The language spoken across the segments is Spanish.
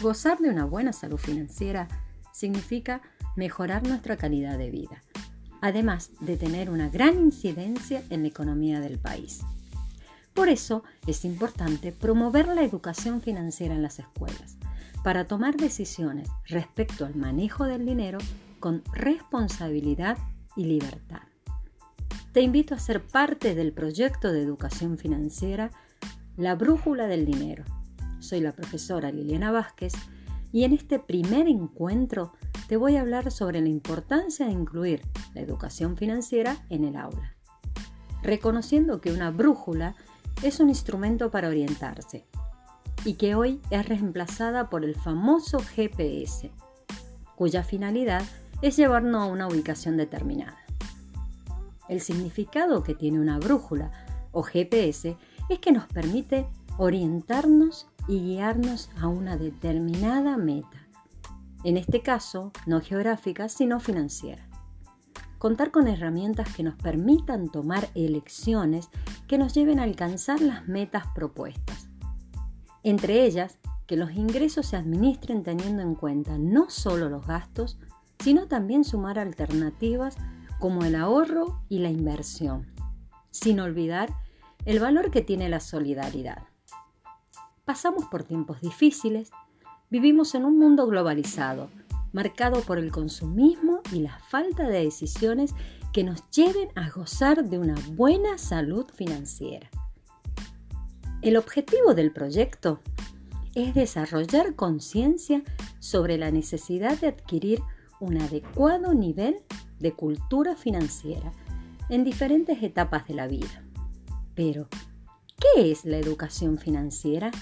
Gozar de una buena salud financiera significa mejorar nuestra calidad de vida, además de tener una gran incidencia en la economía del país. Por eso es importante promover la educación financiera en las escuelas, para tomar decisiones respecto al manejo del dinero con responsabilidad y libertad. Te invito a ser parte del proyecto de educación financiera La Brújula del Dinero. Soy la profesora Liliana Vázquez y en este primer encuentro te voy a hablar sobre la importancia de incluir la educación financiera en el aula, reconociendo que una brújula es un instrumento para orientarse y que hoy es reemplazada por el famoso GPS, cuya finalidad es llevarnos a una ubicación determinada. El significado que tiene una brújula o GPS es que nos permite orientarnos y guiarnos a una determinada meta. En este caso, no geográfica, sino financiera. Contar con herramientas que nos permitan tomar elecciones que nos lleven a alcanzar las metas propuestas. Entre ellas, que los ingresos se administren teniendo en cuenta no solo los gastos, sino también sumar alternativas como el ahorro y la inversión, sin olvidar el valor que tiene la solidaridad. Pasamos por tiempos difíciles, vivimos en un mundo globalizado, marcado por el consumismo y la falta de decisiones que nos lleven a gozar de una buena salud financiera. El objetivo del proyecto es desarrollar conciencia sobre la necesidad de adquirir un adecuado nivel de cultura financiera en diferentes etapas de la vida. Pero, ¿qué es la educación financiera?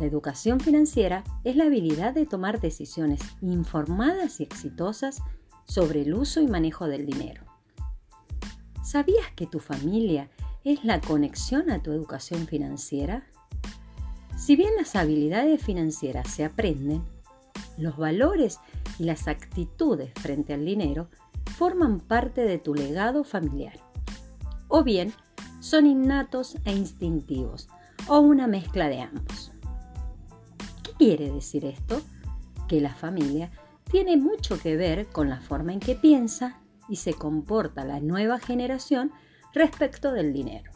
La educación financiera es la habilidad de tomar decisiones informadas y exitosas sobre el uso y manejo del dinero. ¿Sabías que tu familia es la conexión a tu educación financiera? Si bien las habilidades financieras se aprenden, los valores y las actitudes frente al dinero forman parte de tu legado familiar. O bien son innatos e instintivos, o una mezcla de ambos. ¿Qué quiere decir esto? Que la familia tiene mucho que ver con la forma en que piensa y se comporta la nueva generación respecto del dinero.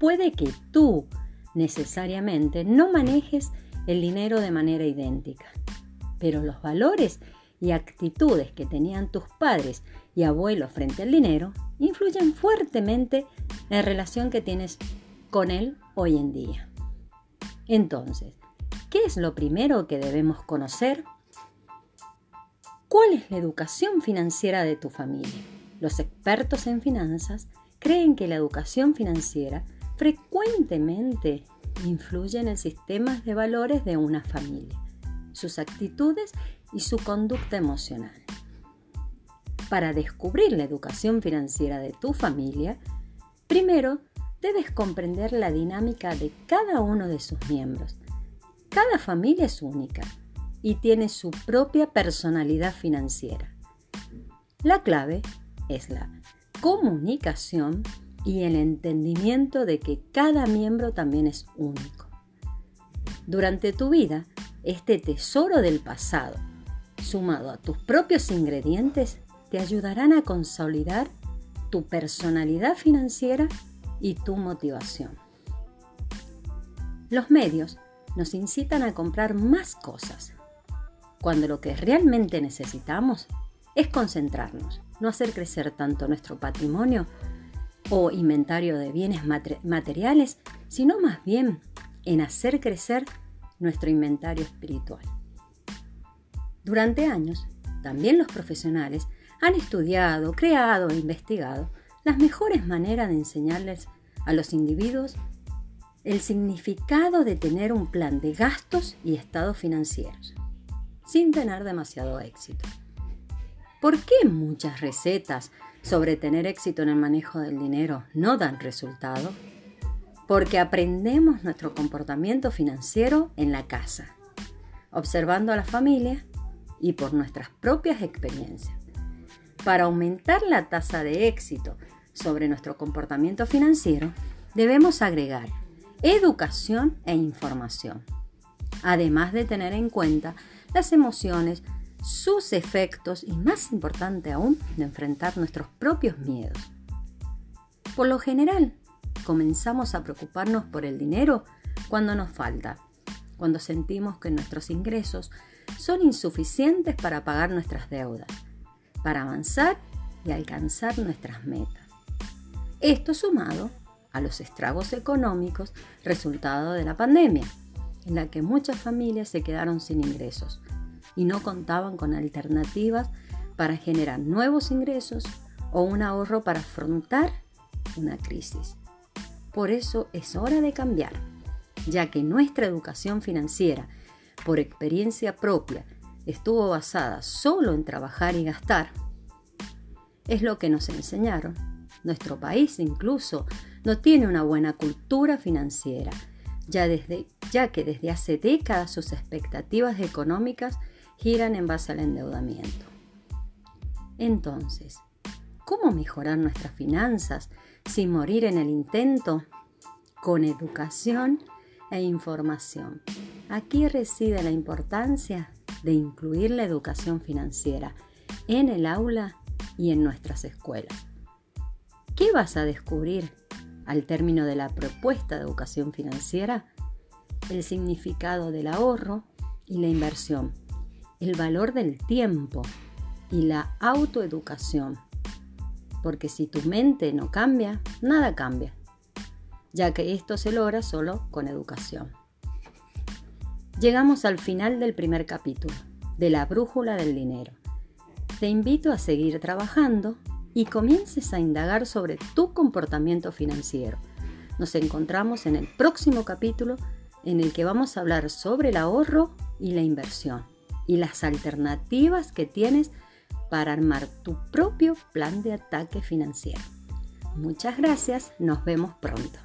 Puede que tú necesariamente no manejes el dinero de manera idéntica, pero los valores y actitudes que tenían tus padres y abuelos frente al dinero influyen fuertemente en la relación que tienes con él hoy en día. Entonces, ¿qué es lo primero que debemos conocer? ¿Cuál es la educación financiera de tu familia? Los expertos en finanzas creen que la educación financiera frecuentemente influye en el sistema de valores de una familia sus actitudes y su conducta emocional. Para descubrir la educación financiera de tu familia, primero debes comprender la dinámica de cada uno de sus miembros. Cada familia es única y tiene su propia personalidad financiera. La clave es la comunicación y el entendimiento de que cada miembro también es único. Durante tu vida, este tesoro del pasado, sumado a tus propios ingredientes, te ayudarán a consolidar tu personalidad financiera y tu motivación. Los medios nos incitan a comprar más cosas, cuando lo que realmente necesitamos es concentrarnos, no hacer crecer tanto nuestro patrimonio o inventario de bienes materiales, sino más bien en hacer crecer nuestro inventario espiritual. Durante años, también los profesionales han estudiado, creado e investigado las mejores maneras de enseñarles a los individuos el significado de tener un plan de gastos y estados financieros, sin tener demasiado éxito. ¿Por qué muchas recetas sobre tener éxito en el manejo del dinero no dan resultado? porque aprendemos nuestro comportamiento financiero en la casa, observando a la familia y por nuestras propias experiencias. Para aumentar la tasa de éxito sobre nuestro comportamiento financiero, debemos agregar educación e información. además de tener en cuenta las emociones, sus efectos y, más importante aún, de enfrentar nuestros propios miedos. Por lo general, comenzamos a preocuparnos por el dinero cuando nos falta, cuando sentimos que nuestros ingresos son insuficientes para pagar nuestras deudas, para avanzar y alcanzar nuestras metas. Esto sumado a los estragos económicos resultado de la pandemia, en la que muchas familias se quedaron sin ingresos y no contaban con alternativas para generar nuevos ingresos o un ahorro para afrontar una crisis. Por eso es hora de cambiar, ya que nuestra educación financiera, por experiencia propia, estuvo basada solo en trabajar y gastar. Es lo que nos enseñaron. Nuestro país incluso no tiene una buena cultura financiera, ya, desde, ya que desde hace décadas sus expectativas económicas giran en base al endeudamiento. Entonces, ¿cómo mejorar nuestras finanzas sin morir en el intento? Con educación e información. Aquí reside la importancia de incluir la educación financiera en el aula y en nuestras escuelas. ¿Qué vas a descubrir al término de la propuesta de educación financiera? El significado del ahorro y la inversión el valor del tiempo y la autoeducación. Porque si tu mente no cambia, nada cambia, ya que esto se logra solo con educación. Llegamos al final del primer capítulo, de la brújula del dinero. Te invito a seguir trabajando y comiences a indagar sobre tu comportamiento financiero. Nos encontramos en el próximo capítulo en el que vamos a hablar sobre el ahorro y la inversión y las alternativas que tienes para armar tu propio plan de ataque financiero. Muchas gracias, nos vemos pronto.